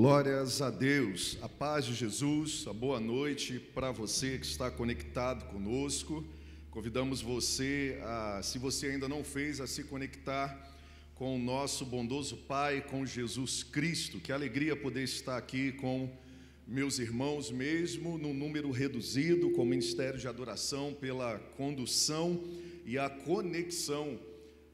Glórias a Deus, a paz de Jesus, a boa noite para você que está conectado conosco. Convidamos você, a, se você ainda não fez, a se conectar com o nosso bondoso Pai, com Jesus Cristo. Que alegria poder estar aqui com meus irmãos, mesmo no número reduzido, com o Ministério de Adoração, pela condução e a conexão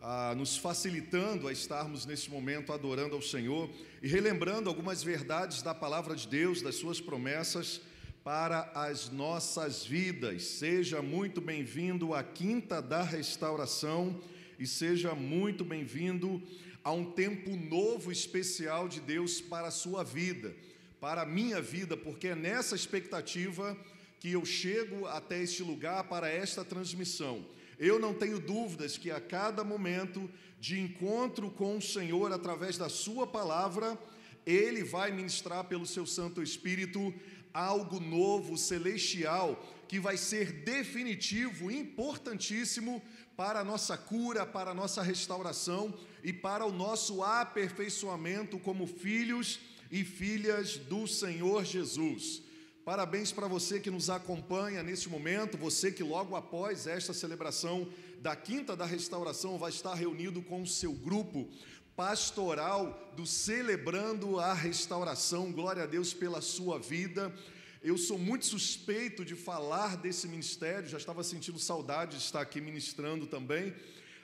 ah, nos facilitando a estarmos nesse momento adorando ao Senhor e relembrando algumas verdades da palavra de Deus, das suas promessas para as nossas vidas. Seja muito bem-vindo à Quinta da Restauração e seja muito bem-vindo a um tempo novo especial de Deus para a sua vida, para a minha vida, porque é nessa expectativa que eu chego até este lugar para esta transmissão eu não tenho dúvidas que a cada momento de encontro com o Senhor através da Sua palavra, Ele vai ministrar pelo Seu Santo Espírito algo novo, celestial, que vai ser definitivo, importantíssimo para a nossa cura, para a nossa restauração e para o nosso aperfeiçoamento como filhos e filhas do Senhor Jesus. Parabéns para você que nos acompanha neste momento, você que logo após esta celebração da Quinta da Restauração vai estar reunido com o seu grupo pastoral do Celebrando a Restauração. Glória a Deus pela sua vida. Eu sou muito suspeito de falar desse ministério, já estava sentindo saudade de estar aqui ministrando também.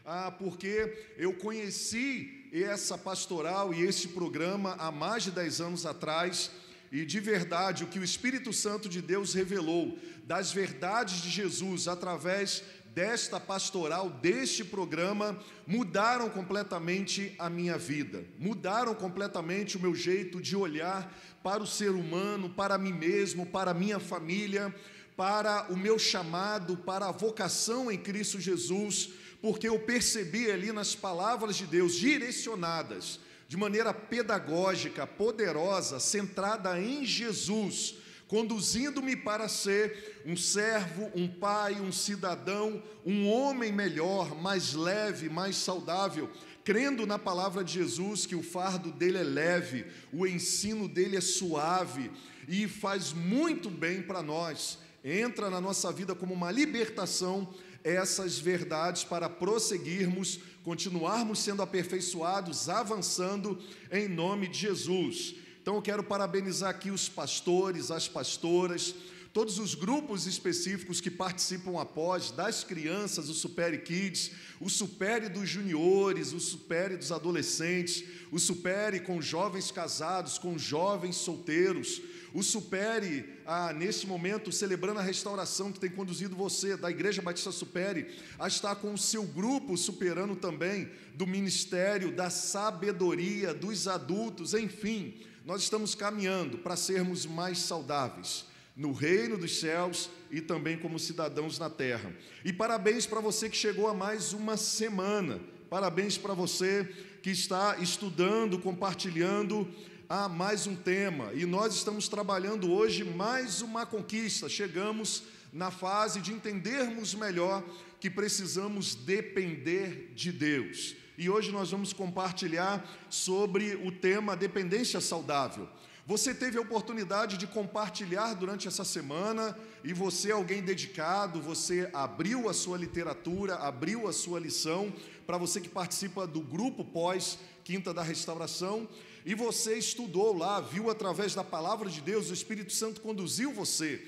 Ah, porque eu conheci essa pastoral e esse programa há mais de 10 anos atrás e de verdade o que o Espírito Santo de Deus revelou das verdades de Jesus através desta pastoral, deste programa, mudaram completamente a minha vida, mudaram completamente o meu jeito de olhar para o ser humano, para mim mesmo, para a minha família, para o meu chamado, para a vocação em Cristo Jesus, porque eu percebi ali nas palavras de Deus direcionadas de maneira pedagógica, poderosa, centrada em Jesus, conduzindo-me para ser um servo, um pai, um cidadão, um homem melhor, mais leve, mais saudável, crendo na palavra de Jesus que o fardo dele é leve, o ensino dele é suave e faz muito bem para nós. Entra na nossa vida como uma libertação essas verdades para prosseguirmos continuarmos sendo aperfeiçoados, avançando em nome de Jesus. Então eu quero parabenizar aqui os pastores, as pastoras, todos os grupos específicos que participam após, das crianças, o Supere Kids, o Supere dos juniores, o Supere dos adolescentes, o Supere com jovens casados, com jovens solteiros, o Supere, ah, nesse momento, celebrando a restauração que tem conduzido você, da Igreja Batista Supere, a estar com o seu grupo superando também do ministério, da sabedoria, dos adultos, enfim, nós estamos caminhando para sermos mais saudáveis no reino dos céus e também como cidadãos na terra. E parabéns para você que chegou a mais uma semana. Parabéns para você que está estudando, compartilhando a mais um tema e nós estamos trabalhando hoje mais uma conquista. Chegamos na fase de entendermos melhor que precisamos depender de Deus. E hoje nós vamos compartilhar sobre o tema dependência saudável. Você teve a oportunidade de compartilhar durante essa semana e você é alguém dedicado, você abriu a sua literatura, abriu a sua lição para você que participa do grupo pós Quinta da Restauração e você estudou lá, viu através da palavra de Deus, o Espírito Santo conduziu você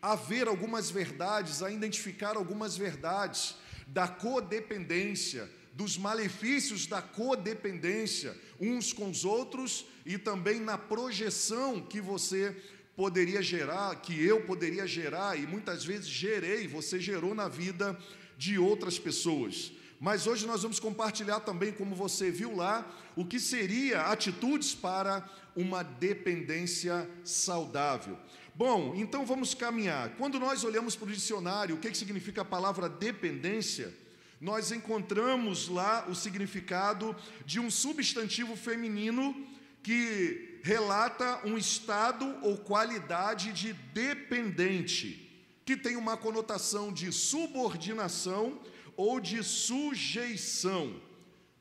a ver algumas verdades, a identificar algumas verdades da codependência, dos malefícios da codependência uns com os outros e também na projeção que você poderia gerar, que eu poderia gerar e muitas vezes gerei, você gerou na vida de outras pessoas. Mas hoje nós vamos compartilhar também, como você viu lá, o que seria atitudes para uma dependência saudável. Bom, então vamos caminhar. Quando nós olhamos para o dicionário, o que, que significa a palavra dependência? Nós encontramos lá o significado de um substantivo feminino que relata um estado ou qualidade de dependente, que tem uma conotação de subordinação ou de sujeição.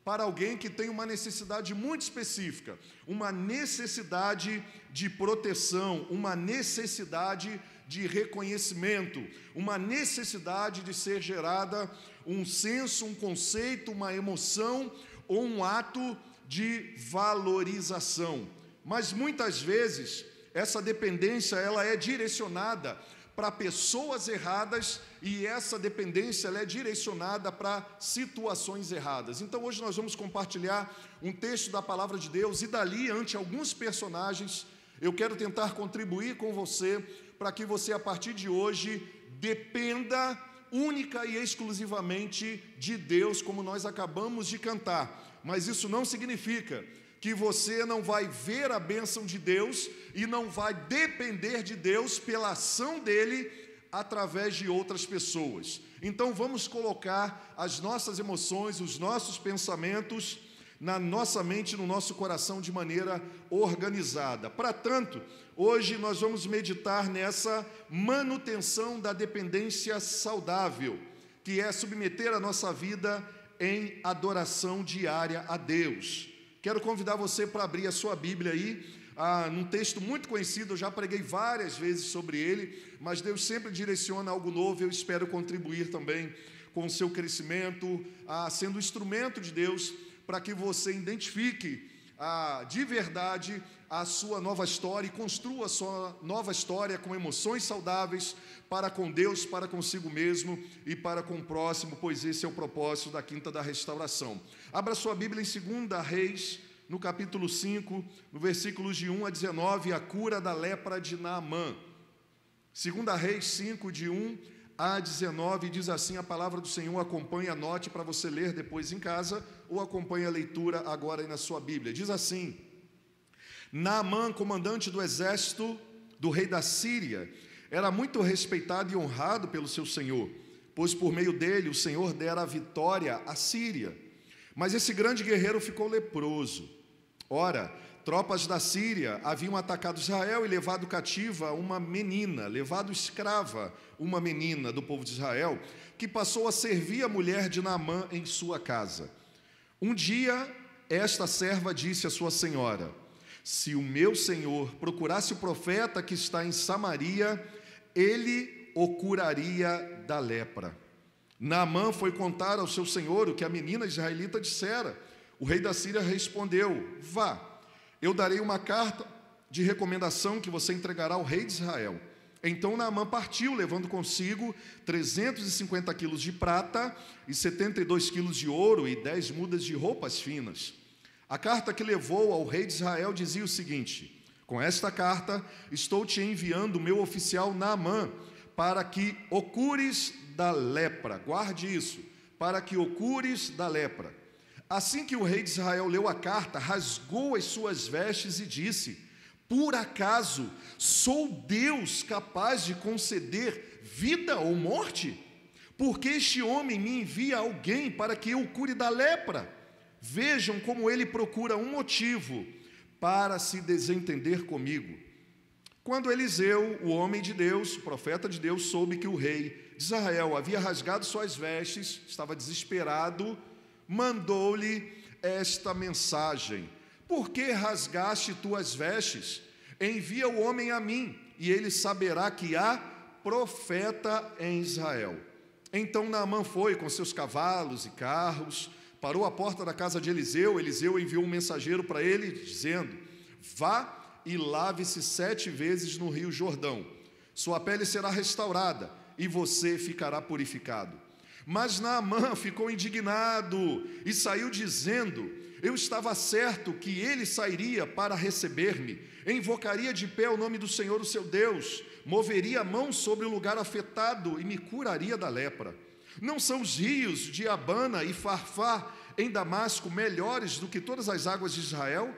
para alguém que tem uma necessidade muito específica, uma necessidade de proteção, uma necessidade de reconhecimento, uma necessidade de ser gerada um senso, um conceito, uma emoção ou um ato de valorização. Mas muitas vezes essa dependência ela é direcionada para pessoas erradas e essa dependência é direcionada para situações erradas. Então hoje nós vamos compartilhar um texto da palavra de Deus e dali ante alguns personagens eu quero tentar contribuir com você para que você a partir de hoje dependa única e exclusivamente de Deus, como nós acabamos de cantar. Mas isso não significa que você não vai ver a bênção de Deus e não vai depender de Deus pela ação dele através de outras pessoas. Então vamos colocar as nossas emoções, os nossos pensamentos na nossa mente, no nosso coração de maneira organizada. Para tanto, hoje nós vamos meditar nessa manutenção da dependência saudável, que é submeter a nossa vida em adoração diária a Deus. Quero convidar você para abrir a sua Bíblia aí, ah, num texto muito conhecido, eu já preguei várias vezes sobre ele, mas Deus sempre direciona algo novo, eu espero contribuir também com o seu crescimento, ah, sendo instrumento de Deus para que você identifique ah, de verdade a sua nova história e construa a sua nova história com emoções saudáveis para com Deus, para consigo mesmo e para com o próximo, pois esse é o propósito da Quinta da Restauração. Abra sua Bíblia em 2 Reis, no capítulo 5, no versículos de 1 a 19, a cura da lepra de Naamã. 2 Reis 5, de 1 a 19, diz assim a palavra do Senhor, acompanhe, anote para você ler depois em casa, ou acompanhe a leitura agora aí na sua Bíblia. Diz assim: Naamã, comandante do exército do rei da Síria, era muito respeitado e honrado pelo seu senhor, pois por meio dele o Senhor dera a vitória à Síria. Mas esse grande guerreiro ficou leproso. Ora, tropas da Síria haviam atacado Israel e levado cativa uma menina, levado escrava uma menina do povo de Israel, que passou a servir a mulher de Naamã em sua casa. Um dia, esta serva disse à sua senhora: Se o meu senhor procurasse o profeta que está em Samaria, ele o curaria da lepra. Naamã foi contar ao seu senhor o que a menina israelita dissera. O rei da Síria respondeu: Vá, eu darei uma carta de recomendação que você entregará ao rei de Israel. Então Naamã partiu, levando consigo 350 quilos de prata e 72 quilos de ouro e 10 mudas de roupas finas. A carta que levou ao rei de Israel dizia o seguinte: Com esta carta estou te enviando o meu oficial Naamã, para que o cures da lepra. Guarde isso, para que o cures da lepra. Assim que o rei de Israel leu a carta, rasgou as suas vestes e disse: por acaso sou Deus capaz de conceder vida ou morte? Porque este homem me envia alguém para que eu cure da lepra. Vejam como ele procura um motivo para se desentender comigo. Quando Eliseu, o homem de Deus, o profeta de Deus, soube que o rei de Israel havia rasgado suas vestes, estava desesperado, mandou-lhe esta mensagem: por que rasgaste tuas vestes? Envia o homem a mim, e ele saberá que há profeta em Israel. Então Naamã foi com seus cavalos e carros, parou à porta da casa de Eliseu. Eliseu enviou um mensageiro para ele, dizendo: Vá e lave-se sete vezes no rio Jordão, sua pele será restaurada e você ficará purificado. Mas Naamã ficou indignado e saiu dizendo: eu estava certo que ele sairia para receber-me, invocaria de pé o nome do Senhor, o seu Deus, moveria a mão sobre o lugar afetado e me curaria da lepra. Não são os rios de Abana e Farfá em Damasco melhores do que todas as águas de Israel?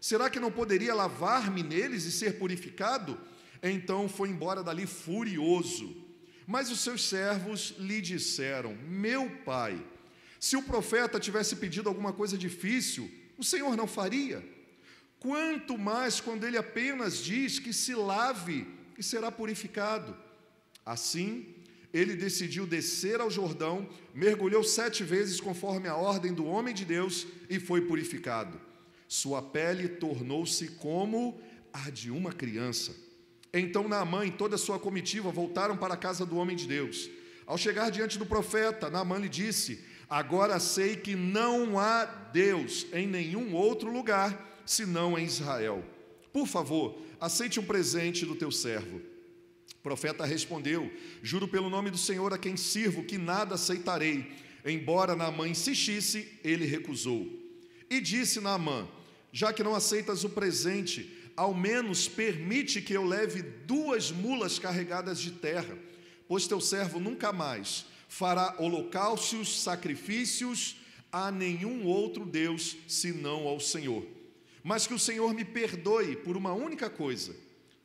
Será que não poderia lavar-me neles e ser purificado? Então foi embora dali furioso. Mas os seus servos lhe disseram: Meu pai, se o profeta tivesse pedido alguma coisa difícil, o Senhor não faria. Quanto mais quando ele apenas diz que se lave e será purificado. Assim, ele decidiu descer ao Jordão, mergulhou sete vezes conforme a ordem do homem de Deus e foi purificado. Sua pele tornou-se como a de uma criança. Então Naamã e toda a sua comitiva voltaram para a casa do homem de Deus. Ao chegar diante do profeta, Naamã lhe disse: Agora sei que não há Deus em nenhum outro lugar senão em Israel. Por favor, aceite um presente do teu servo. O profeta respondeu: Juro pelo nome do Senhor a quem sirvo que nada aceitarei. Embora Naamã insistisse, ele recusou. E disse Naamã: Já que não aceitas o presente, ao menos permite que eu leve duas mulas carregadas de terra, pois teu servo nunca mais fará holocaustos, sacrifícios a nenhum outro Deus senão ao Senhor. Mas que o Senhor me perdoe por uma única coisa.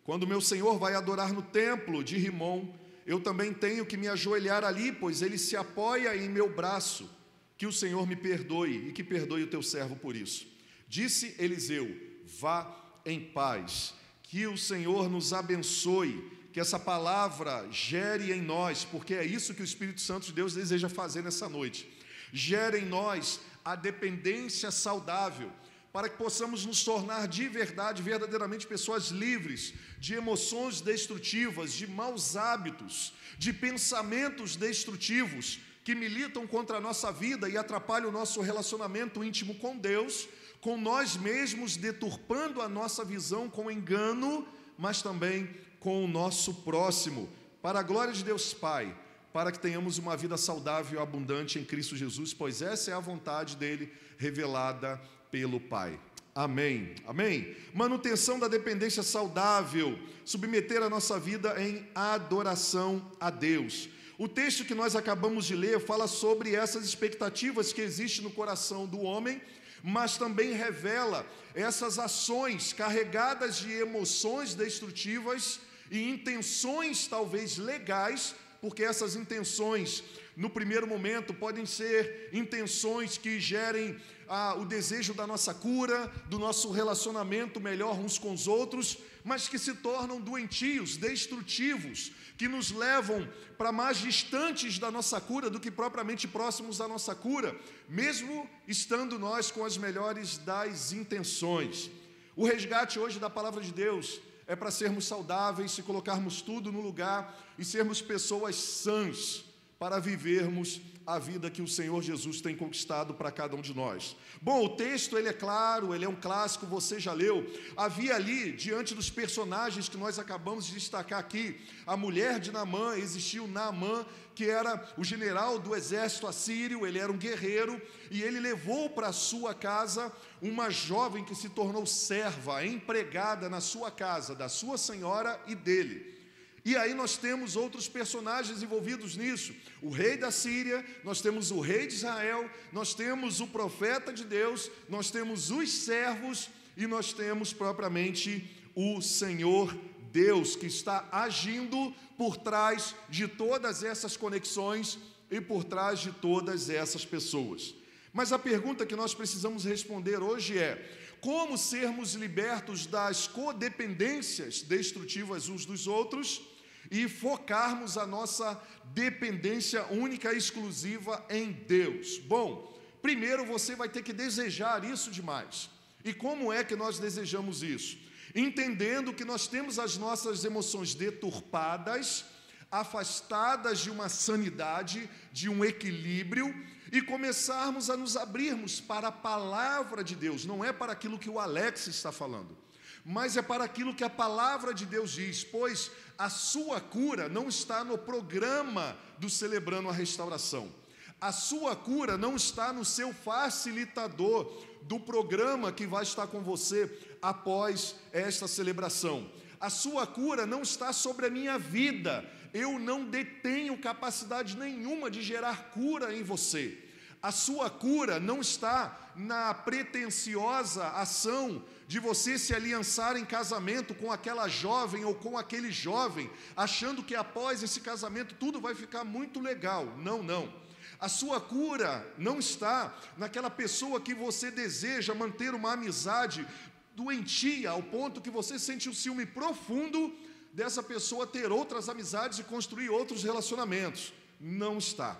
Quando meu Senhor vai adorar no templo de Rimon, eu também tenho que me ajoelhar ali, pois ele se apoia em meu braço. Que o Senhor me perdoe e que perdoe o teu servo por isso. Disse Eliseu: Vá em paz. Que o Senhor nos abençoe, que essa palavra gere em nós, porque é isso que o Espírito Santo de Deus deseja fazer nessa noite. Gere em nós a dependência saudável, para que possamos nos tornar de verdade, verdadeiramente pessoas livres de emoções destrutivas, de maus hábitos, de pensamentos destrutivos que militam contra a nossa vida e atrapalham o nosso relacionamento íntimo com Deus com nós mesmos deturpando a nossa visão com engano, mas também com o nosso próximo, para a glória de Deus Pai, para que tenhamos uma vida saudável e abundante em Cristo Jesus, pois essa é a vontade dele revelada pelo Pai. Amém. Amém. Manutenção da dependência saudável, submeter a nossa vida em adoração a Deus. O texto que nós acabamos de ler fala sobre essas expectativas que existem no coração do homem mas também revela essas ações carregadas de emoções destrutivas e intenções talvez legais, porque essas intenções, no primeiro momento, podem ser intenções que gerem ah, o desejo da nossa cura, do nosso relacionamento melhor uns com os outros, mas que se tornam doentios, destrutivos, que nos levam para mais distantes da nossa cura do que propriamente próximos da nossa cura, mesmo estando nós com as melhores das intenções. O resgate hoje da palavra de Deus é para sermos saudáveis, se colocarmos tudo no lugar e sermos pessoas sãs para vivermos a vida que o Senhor Jesus tem conquistado para cada um de nós. Bom, o texto ele é claro, ele é um clássico, você já leu. Havia ali, diante dos personagens que nós acabamos de destacar aqui, a mulher de Naamã, existiu Naamã, que era o general do exército assírio, ele era um guerreiro, e ele levou para sua casa uma jovem que se tornou serva, empregada na sua casa, da sua senhora e dele. E aí nós temos outros personagens envolvidos nisso. O rei da Síria, nós temos o rei de Israel, nós temos o profeta de Deus, nós temos os servos e nós temos propriamente o Senhor Deus que está agindo por trás de todas essas conexões e por trás de todas essas pessoas. Mas a pergunta que nós precisamos responder hoje é: como sermos libertos das codependências destrutivas uns dos outros e focarmos a nossa dependência única e exclusiva em Deus. Bom, primeiro você vai ter que desejar isso demais. E como é que nós desejamos isso? Entendendo que nós temos as nossas emoções deturpadas, afastadas de uma sanidade, de um equilíbrio, e começarmos a nos abrirmos para a palavra de Deus, não é para aquilo que o Alex está falando mas é para aquilo que a palavra de Deus diz, pois a sua cura não está no programa do Celebrando a Restauração. A sua cura não está no seu facilitador do programa que vai estar com você após esta celebração. A sua cura não está sobre a minha vida. Eu não detenho capacidade nenhuma de gerar cura em você. A sua cura não está na pretensiosa ação de você se aliançar em casamento com aquela jovem ou com aquele jovem, achando que após esse casamento tudo vai ficar muito legal. Não, não. A sua cura não está naquela pessoa que você deseja manter uma amizade doentia, ao ponto que você sente um ciúme profundo dessa pessoa ter outras amizades e construir outros relacionamentos. Não está.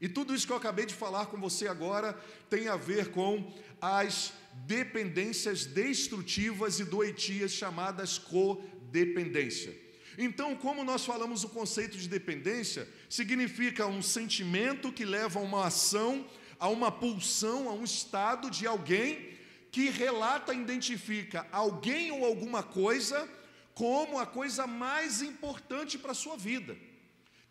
E tudo isso que eu acabei de falar com você agora tem a ver com as dependências destrutivas e doentias chamadas codependência. Então, como nós falamos o conceito de dependência, significa um sentimento que leva a uma ação, a uma pulsão, a um estado de alguém que relata, identifica alguém ou alguma coisa como a coisa mais importante para a sua vida,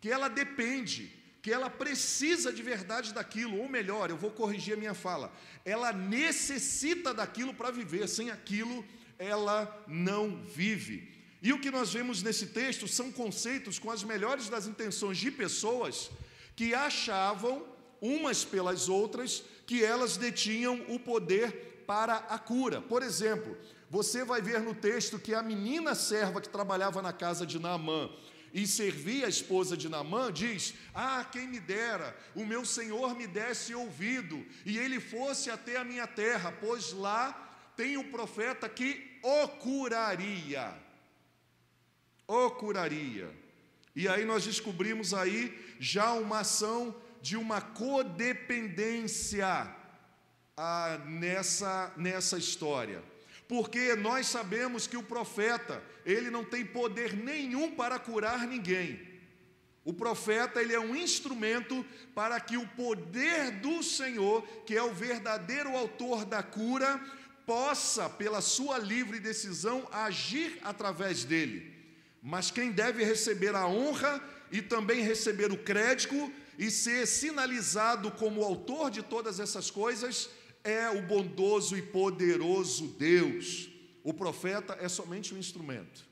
que ela depende, que ela precisa de verdade daquilo, ou melhor, eu vou corrigir a minha fala, ela necessita daquilo para viver, sem aquilo ela não vive. E o que nós vemos nesse texto são conceitos com as melhores das intenções de pessoas que achavam, umas pelas outras, que elas detinham o poder para a cura. Por exemplo, você vai ver no texto que a menina serva que trabalhava na casa de Naamã e servia a esposa de Naamã diz: Ah, quem me dera, o meu senhor me desse ouvido e ele fosse até a minha terra, pois lá tem um profeta que o curaria o curaria. E aí nós descobrimos aí já uma ação de uma codependência ah, nessa, nessa história. Porque nós sabemos que o profeta, ele não tem poder nenhum para curar ninguém. O profeta, ele é um instrumento para que o poder do Senhor, que é o verdadeiro autor da cura, possa, pela sua livre decisão, agir através dele. Mas quem deve receber a honra e também receber o crédito e ser sinalizado como autor de todas essas coisas é o bondoso e poderoso Deus. O profeta é somente um instrumento.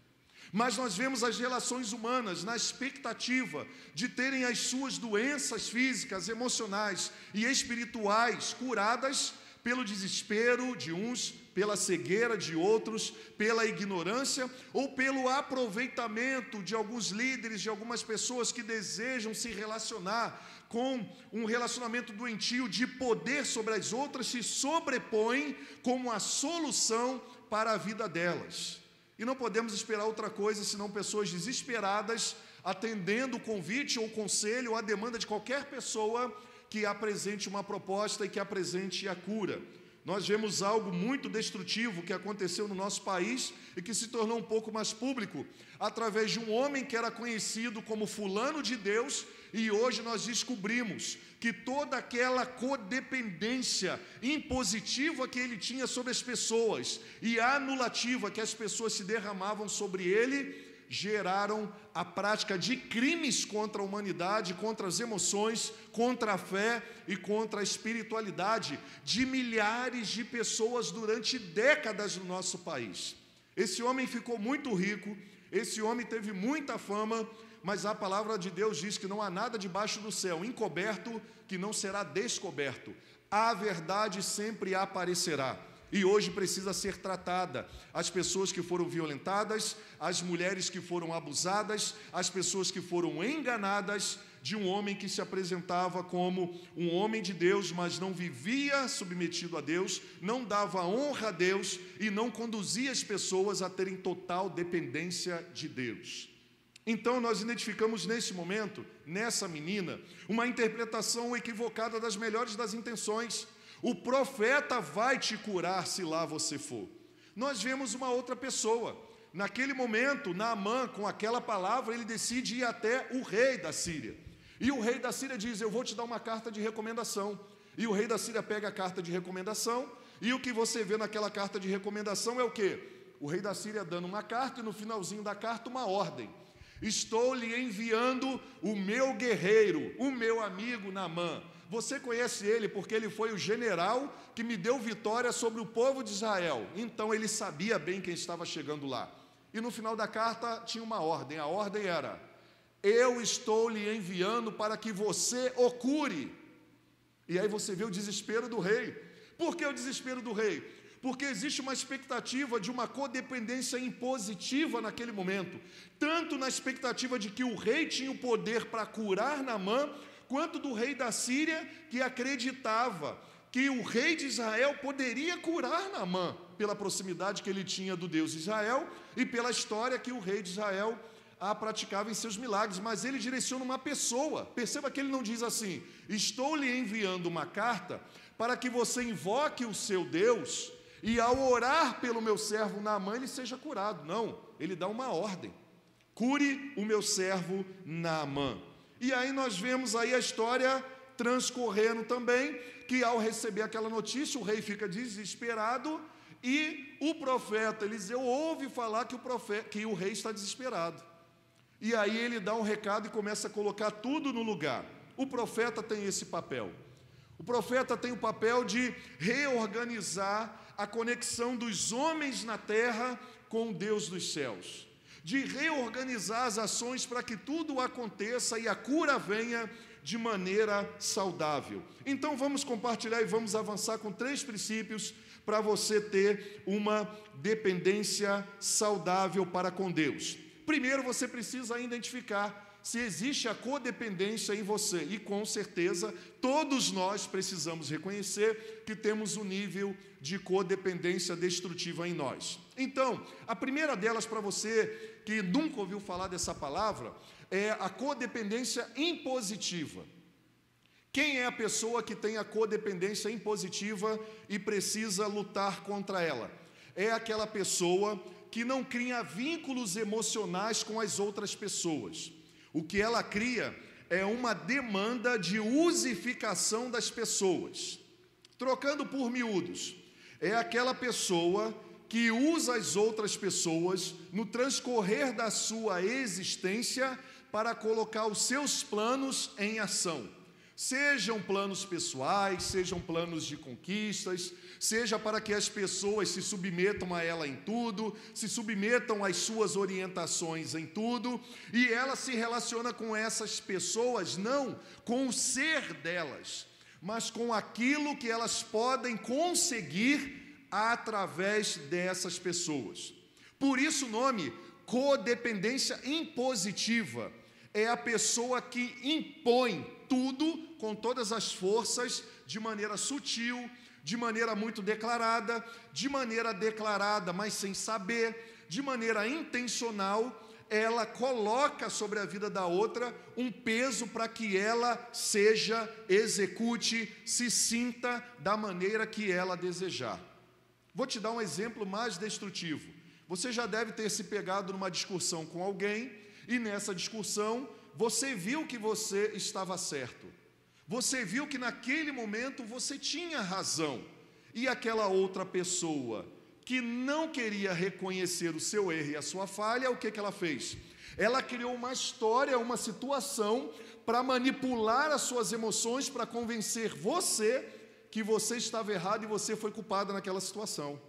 Mas nós vemos as relações humanas na expectativa de terem as suas doenças físicas, emocionais e espirituais curadas pelo desespero de uns, pela cegueira de outros, pela ignorância ou pelo aproveitamento de alguns líderes, de algumas pessoas que desejam se relacionar com um relacionamento doentio de poder sobre as outras, se sobrepõem como a solução para a vida delas. E não podemos esperar outra coisa senão pessoas desesperadas atendendo o convite ou conselho ou a demanda de qualquer pessoa que apresente uma proposta e que apresente a cura. Nós vemos algo muito destrutivo que aconteceu no nosso país e que se tornou um pouco mais público através de um homem que era conhecido como Fulano de Deus, e hoje nós descobrimos que toda aquela codependência impositiva que ele tinha sobre as pessoas e anulativa que as pessoas se derramavam sobre ele geraram a prática de crimes contra a humanidade, contra as emoções, contra a fé e contra a espiritualidade de milhares de pessoas durante décadas no nosso país. Esse homem ficou muito rico, esse homem teve muita fama, mas a palavra de Deus diz que não há nada debaixo do céu encoberto que não será descoberto. A verdade sempre aparecerá e hoje precisa ser tratada. As pessoas que foram violentadas, as mulheres que foram abusadas, as pessoas que foram enganadas de um homem que se apresentava como um homem de Deus, mas não vivia submetido a Deus, não dava honra a Deus e não conduzia as pessoas a terem total dependência de Deus. Então, nós identificamos nesse momento, nessa menina, uma interpretação equivocada das melhores das intenções. O profeta vai te curar se lá você for. Nós vemos uma outra pessoa. Naquele momento, Naamã, com aquela palavra, ele decide ir até o rei da Síria. E o rei da Síria diz: Eu vou te dar uma carta de recomendação. E o rei da Síria pega a carta de recomendação, e o que você vê naquela carta de recomendação é o que? O rei da Síria dando uma carta e no finalzinho da carta uma ordem. Estou lhe enviando o meu guerreiro, o meu amigo Naamã. Você conhece ele porque ele foi o general que me deu vitória sobre o povo de Israel. Então ele sabia bem quem estava chegando lá. E no final da carta tinha uma ordem. A ordem era: Eu estou lhe enviando para que você o cure. E aí você vê o desespero do rei. Por que o desespero do rei? Porque existe uma expectativa de uma codependência impositiva naquele momento, tanto na expectativa de que o rei tinha o poder para curar Naamã, quanto do rei da Síria, que acreditava que o rei de Israel poderia curar Naamã, pela proximidade que ele tinha do Deus de Israel e pela história que o rei de Israel a praticava em seus milagres, mas ele direciona uma pessoa. Perceba que ele não diz assim: Estou lhe enviando uma carta para que você invoque o seu Deus e ao orar pelo meu servo Naamã ele seja curado. Não, ele dá uma ordem: cure o meu servo Naamã. E aí nós vemos aí a história transcorrendo também, que ao receber aquela notícia, o rei fica desesperado e o profeta Eliseu ouve falar que o, profeta, que o rei está desesperado. E aí ele dá um recado e começa a colocar tudo no lugar. O profeta tem esse papel. O profeta tem o papel de reorganizar a conexão dos homens na terra com o Deus dos céus, de reorganizar as ações para que tudo aconteça e a cura venha de maneira saudável. Então vamos compartilhar e vamos avançar com três princípios para você ter uma dependência saudável para com Deus. Primeiro, você precisa identificar se existe a codependência em você, e com certeza todos nós precisamos reconhecer que temos um nível de codependência destrutiva em nós. Então, a primeira delas para você que nunca ouviu falar dessa palavra é a codependência impositiva. Quem é a pessoa que tem a codependência impositiva e precisa lutar contra ela? É aquela pessoa que não cria vínculos emocionais com as outras pessoas. O que ela cria é uma demanda de usificação das pessoas. Trocando por miúdos, é aquela pessoa que usa as outras pessoas no transcorrer da sua existência para colocar os seus planos em ação. Sejam planos pessoais, sejam planos de conquistas, seja para que as pessoas se submetam a ela em tudo, se submetam às suas orientações em tudo, e ela se relaciona com essas pessoas não com o ser delas, mas com aquilo que elas podem conseguir através dessas pessoas. Por isso o nome codependência impositiva é a pessoa que impõe tudo com todas as forças, de maneira sutil, de maneira muito declarada, de maneira declarada, mas sem saber, de maneira intencional, ela coloca sobre a vida da outra um peso para que ela seja, execute, se sinta da maneira que ela desejar. Vou te dar um exemplo mais destrutivo. Você já deve ter se pegado numa discussão com alguém e nessa discussão você viu que você estava certo. Você viu que naquele momento você tinha razão. E aquela outra pessoa que não queria reconhecer o seu erro e a sua falha, o que, que ela fez? Ela criou uma história, uma situação para manipular as suas emoções, para convencer você que você estava errado e você foi culpada naquela situação.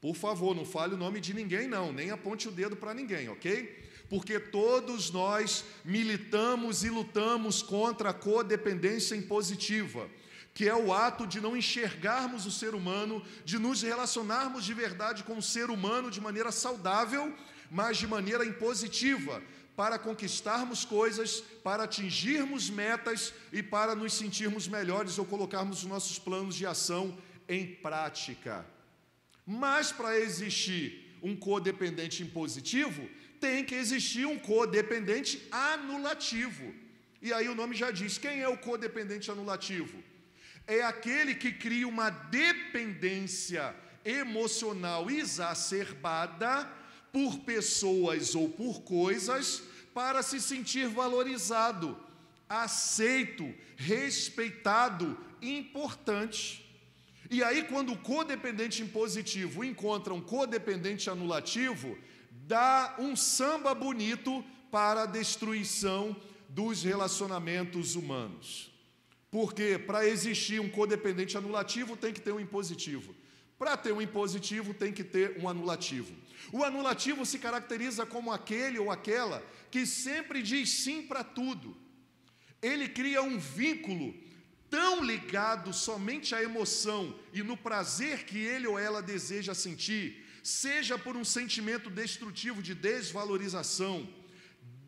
Por favor, não fale o nome de ninguém, não, nem aponte o dedo para ninguém, ok? porque todos nós militamos e lutamos contra a codependência impositiva, que é o ato de não enxergarmos o ser humano, de nos relacionarmos de verdade com o ser humano de maneira saudável, mas de maneira impositiva, para conquistarmos coisas, para atingirmos metas e para nos sentirmos melhores ou colocarmos os nossos planos de ação em prática. Mas para existir um codependente impositivo, tem que existir um codependente anulativo. E aí o nome já diz: quem é o codependente anulativo? É aquele que cria uma dependência emocional exacerbada por pessoas ou por coisas para se sentir valorizado, aceito, respeitado, importante. E aí, quando o codependente impositivo encontra um codependente anulativo, dá um samba bonito para a destruição dos relacionamentos humanos. Porque para existir um codependente anulativo tem que ter um impositivo. Para ter um impositivo tem que ter um anulativo. O anulativo se caracteriza como aquele ou aquela que sempre diz sim para tudo. Ele cria um vínculo tão ligado somente à emoção e no prazer que ele ou ela deseja sentir, seja por um sentimento destrutivo de desvalorização,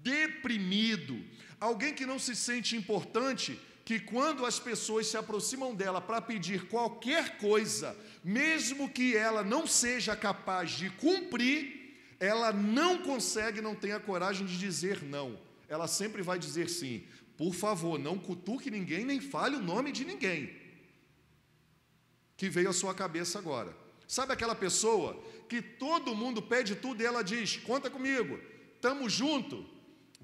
deprimido, alguém que não se sente importante, que quando as pessoas se aproximam dela para pedir qualquer coisa, mesmo que ela não seja capaz de cumprir, ela não consegue, não tem a coragem de dizer não. Ela sempre vai dizer sim. Por favor, não cutuque ninguém, nem fale o nome de ninguém. Que veio à sua cabeça agora. Sabe aquela pessoa que todo mundo pede tudo e ela diz: Conta comigo, estamos junto,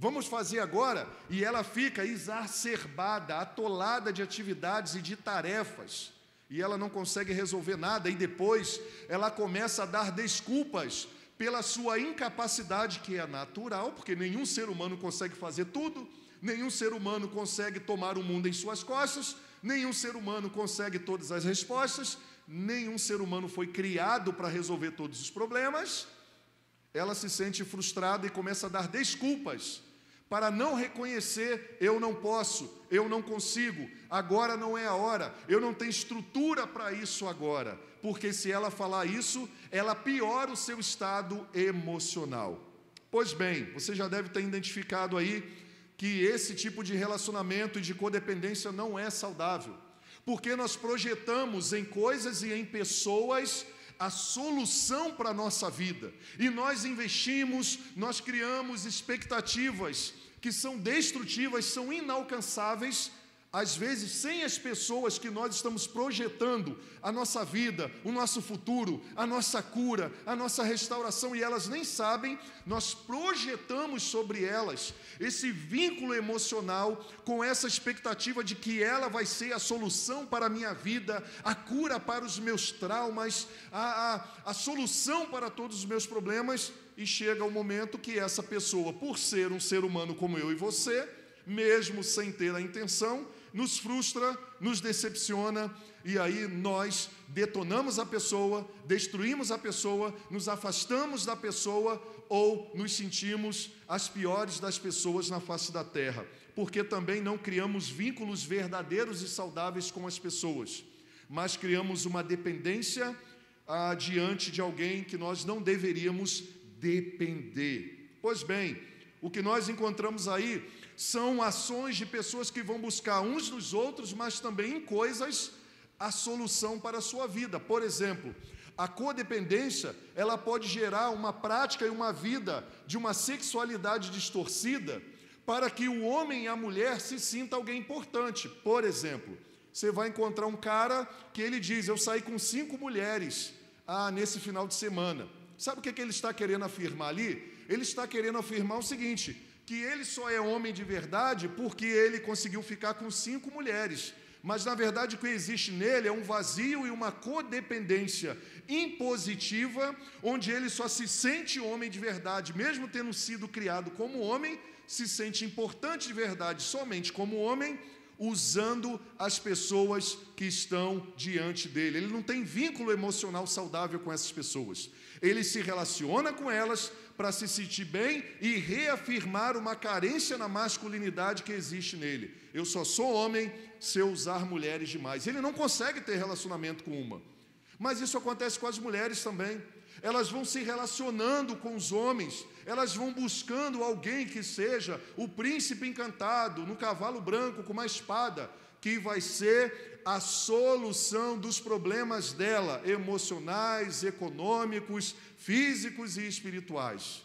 vamos fazer agora. E ela fica exacerbada, atolada de atividades e de tarefas. E ela não consegue resolver nada. E depois ela começa a dar desculpas pela sua incapacidade, que é natural, porque nenhum ser humano consegue fazer tudo Nenhum ser humano consegue tomar o mundo em suas costas, nenhum ser humano consegue todas as respostas, nenhum ser humano foi criado para resolver todos os problemas. Ela se sente frustrada e começa a dar desculpas para não reconhecer: eu não posso, eu não consigo, agora não é a hora, eu não tenho estrutura para isso agora, porque se ela falar isso, ela piora o seu estado emocional. Pois bem, você já deve ter identificado aí que esse tipo de relacionamento e de codependência não é saudável, porque nós projetamos em coisas e em pessoas a solução para a nossa vida, e nós investimos, nós criamos expectativas que são destrutivas, são inalcançáveis às vezes, sem as pessoas que nós estamos projetando a nossa vida, o nosso futuro, a nossa cura, a nossa restauração, e elas nem sabem, nós projetamos sobre elas esse vínculo emocional com essa expectativa de que ela vai ser a solução para a minha vida, a cura para os meus traumas, a, a, a solução para todos os meus problemas, e chega o momento que essa pessoa, por ser um ser humano como eu e você, mesmo sem ter a intenção, nos frustra, nos decepciona, e aí nós detonamos a pessoa, destruímos a pessoa, nos afastamos da pessoa ou nos sentimos as piores das pessoas na face da terra, porque também não criamos vínculos verdadeiros e saudáveis com as pessoas, mas criamos uma dependência ah, diante de alguém que nós não deveríamos depender. Pois bem, o que nós encontramos aí são ações de pessoas que vão buscar uns nos outros, mas também em coisas a solução para a sua vida. Por exemplo, a codependência, ela pode gerar uma prática e uma vida de uma sexualidade distorcida para que o homem e a mulher se sintam alguém importante. Por exemplo, você vai encontrar um cara que ele diz: Eu saí com cinco mulheres ah, nesse final de semana. Sabe o que, que ele está querendo afirmar ali? Ele está querendo afirmar o seguinte: que ele só é homem de verdade porque ele conseguiu ficar com cinco mulheres. Mas na verdade o que existe nele é um vazio e uma codependência impositiva, onde ele só se sente homem de verdade, mesmo tendo sido criado como homem, se sente importante de verdade somente como homem, usando as pessoas que estão diante dele. Ele não tem vínculo emocional saudável com essas pessoas. Ele se relaciona com elas para se sentir bem e reafirmar uma carência na masculinidade que existe nele. Eu só sou homem se eu usar mulheres demais. Ele não consegue ter relacionamento com uma. Mas isso acontece com as mulheres também. Elas vão se relacionando com os homens, elas vão buscando alguém que seja o príncipe encantado, no cavalo branco com uma espada, que vai ser a solução dos problemas dela, emocionais, econômicos, físicos e espirituais.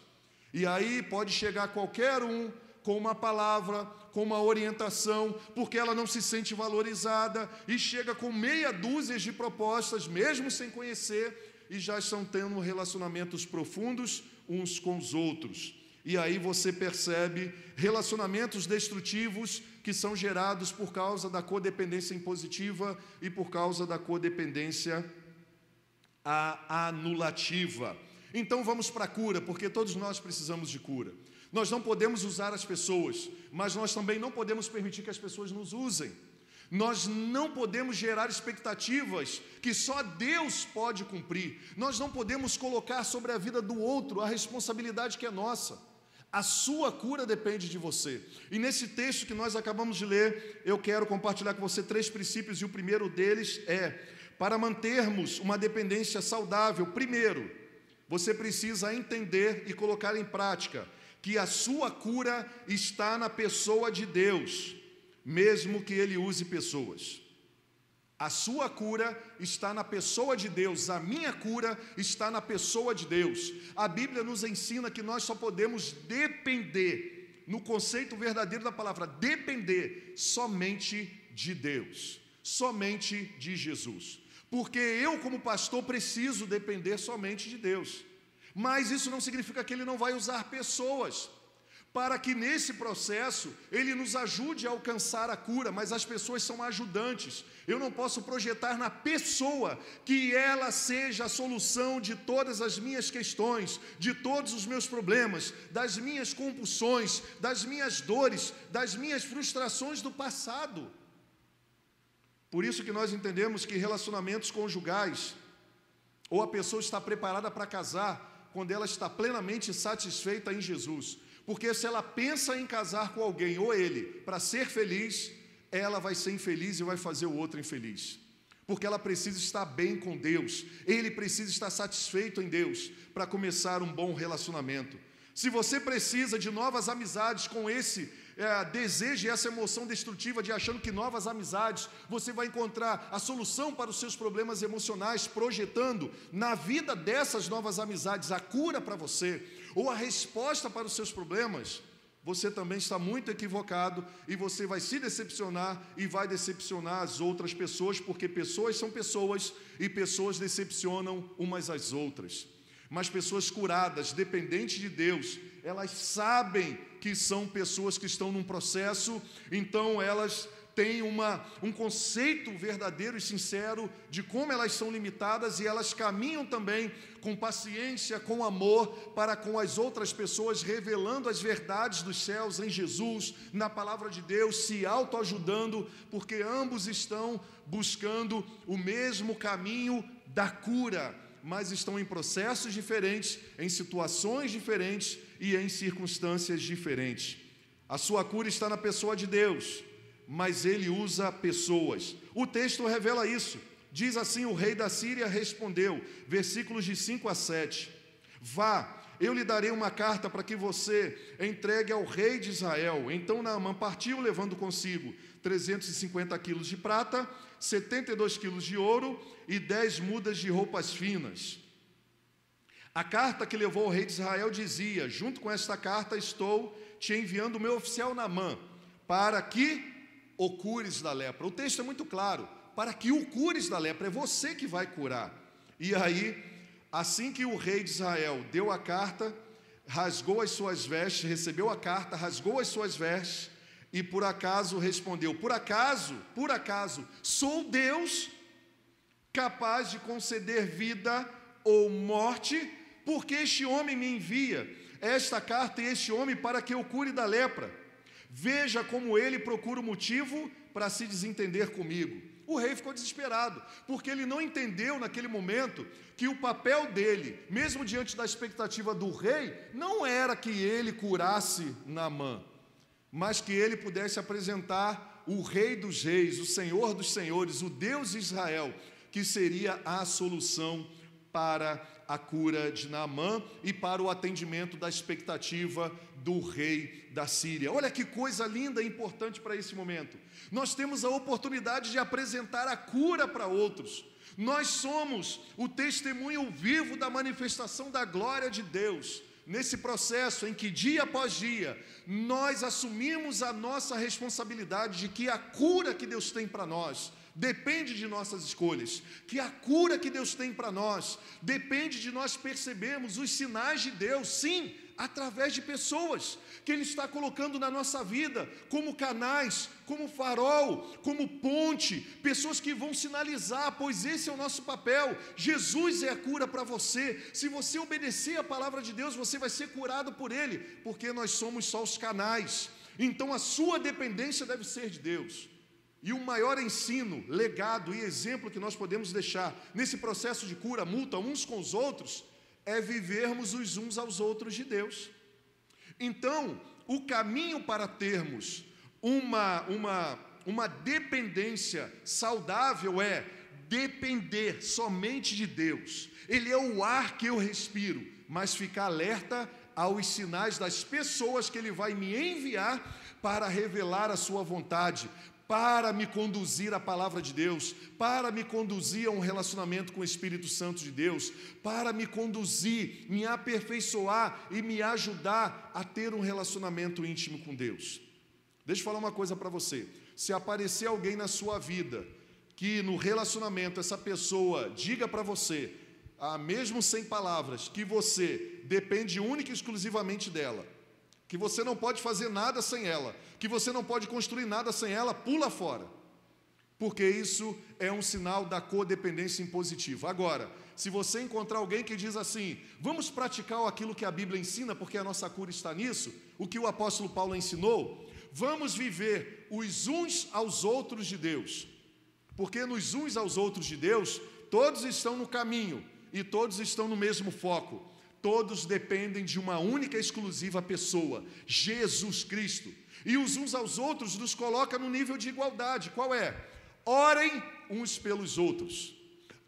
E aí pode chegar qualquer um com uma palavra, com uma orientação, porque ela não se sente valorizada e chega com meia dúzia de propostas, mesmo sem conhecer, e já estão tendo relacionamentos profundos uns com os outros. E aí você percebe relacionamentos destrutivos que são gerados por causa da codependência impositiva e por causa da codependência anulativa. Então vamos para a cura, porque todos nós precisamos de cura. Nós não podemos usar as pessoas, mas nós também não podemos permitir que as pessoas nos usem. Nós não podemos gerar expectativas que só Deus pode cumprir. Nós não podemos colocar sobre a vida do outro a responsabilidade que é nossa. A sua cura depende de você. E nesse texto que nós acabamos de ler, eu quero compartilhar com você três princípios, e o primeiro deles é: para mantermos uma dependência saudável, primeiro, você precisa entender e colocar em prática que a sua cura está na pessoa de Deus. Mesmo que ele use pessoas. A sua cura está na pessoa de Deus, a minha cura está na pessoa de Deus. A Bíblia nos ensina que nós só podemos depender, no conceito verdadeiro da palavra, depender somente de Deus, somente de Jesus. Porque eu, como pastor, preciso depender somente de Deus. Mas isso não significa que ele não vai usar pessoas para que nesse processo ele nos ajude a alcançar a cura, mas as pessoas são ajudantes. Eu não posso projetar na pessoa que ela seja a solução de todas as minhas questões, de todos os meus problemas, das minhas compulsões, das minhas dores, das minhas frustrações do passado. Por isso que nós entendemos que relacionamentos conjugais, ou a pessoa está preparada para casar, quando ela está plenamente satisfeita em Jesus. Porque se ela pensa em casar com alguém ou ele para ser feliz, ela vai ser infeliz e vai fazer o outro infeliz. Porque ela precisa estar bem com Deus, ele precisa estar satisfeito em Deus para começar um bom relacionamento. Se você precisa de novas amizades com esse é, desejo e essa emoção destrutiva de achando que novas amizades você vai encontrar a solução para os seus problemas emocionais, projetando na vida dessas novas amizades a cura para você, ou a resposta para os seus problemas, você também está muito equivocado e você vai se decepcionar e vai decepcionar as outras pessoas, porque pessoas são pessoas e pessoas decepcionam umas às outras. Mas pessoas curadas, dependentes de Deus, elas sabem que são pessoas que estão num processo, então elas têm uma, um conceito verdadeiro e sincero de como elas são limitadas e elas caminham também com paciência, com amor para com as outras pessoas, revelando as verdades dos céus em Jesus, na palavra de Deus, se autoajudando, porque ambos estão buscando o mesmo caminho da cura, mas estão em processos diferentes, em situações diferentes e em circunstâncias diferentes. A sua cura está na pessoa de Deus mas ele usa pessoas. O texto revela isso. Diz assim: o rei da Síria respondeu, versículos de 5 a 7. Vá, eu lhe darei uma carta para que você entregue ao rei de Israel. Então Naamã partiu, levando consigo 350 quilos de prata, 72 quilos de ouro e 10 mudas de roupas finas. A carta que levou ao rei de Israel dizia: Junto com esta carta estou te enviando o meu oficial Naamã, para que o cures da lepra. O texto é muito claro, para que o cures da lepra, é você que vai curar. E aí, assim que o rei de Israel deu a carta, rasgou as suas vestes, recebeu a carta, rasgou as suas vestes e por acaso respondeu: Por acaso, por acaso, sou Deus capaz de conceder vida ou morte, porque este homem me envia esta carta e este homem para que eu cure da lepra. Veja como ele procura o motivo para se desentender comigo. O rei ficou desesperado, porque ele não entendeu naquele momento que o papel dele, mesmo diante da expectativa do rei, não era que ele curasse Naamã, mas que ele pudesse apresentar o rei dos reis, o senhor dos senhores, o Deus de Israel, que seria a solução para a cura de Naamã e para o atendimento da expectativa do rei da Síria. Olha que coisa linda e importante para esse momento. Nós temos a oportunidade de apresentar a cura para outros. Nós somos o testemunho vivo da manifestação da glória de Deus. Nesse processo em que dia após dia nós assumimos a nossa responsabilidade de que a cura que Deus tem para nós depende de nossas escolhas, que a cura que Deus tem para nós depende de nós percebermos os sinais de Deus, sim, através de pessoas que Ele está colocando na nossa vida, como canais, como farol, como ponte, pessoas que vão sinalizar, pois esse é o nosso papel. Jesus é a cura para você. Se você obedecer a palavra de Deus, você vai ser curado por Ele, porque nós somos só os canais. Então a sua dependência deve ser de Deus. E o maior ensino, legado e exemplo que nós podemos deixar nesse processo de cura mútua uns com os outros é vivermos os uns aos outros de Deus. Então, o caminho para termos uma, uma, uma dependência saudável é depender somente de Deus. Ele é o ar que eu respiro, mas ficar alerta aos sinais das pessoas que Ele vai me enviar para revelar a sua vontade, para me conduzir à palavra de Deus, para me conduzir a um relacionamento com o Espírito Santo de Deus, para me conduzir, me aperfeiçoar e me ajudar a ter um relacionamento íntimo com Deus. Deixa eu falar uma coisa para você. Se aparecer alguém na sua vida que no relacionamento essa pessoa diga para você, ah, mesmo sem palavras, que você depende única e exclusivamente dela, que você não pode fazer nada sem ela, que você não pode construir nada sem ela, pula fora. Porque isso é um sinal da codependência impositiva. Agora, se você encontrar alguém que diz assim, vamos praticar aquilo que a Bíblia ensina, porque a nossa cura está nisso, o que o apóstolo Paulo ensinou, vamos viver os uns aos outros de Deus. Porque nos uns aos outros de Deus, todos estão no caminho e todos estão no mesmo foco. Todos dependem de uma única e exclusiva pessoa, Jesus Cristo. E os uns aos outros nos coloca no nível de igualdade. Qual é? Orem uns pelos outros.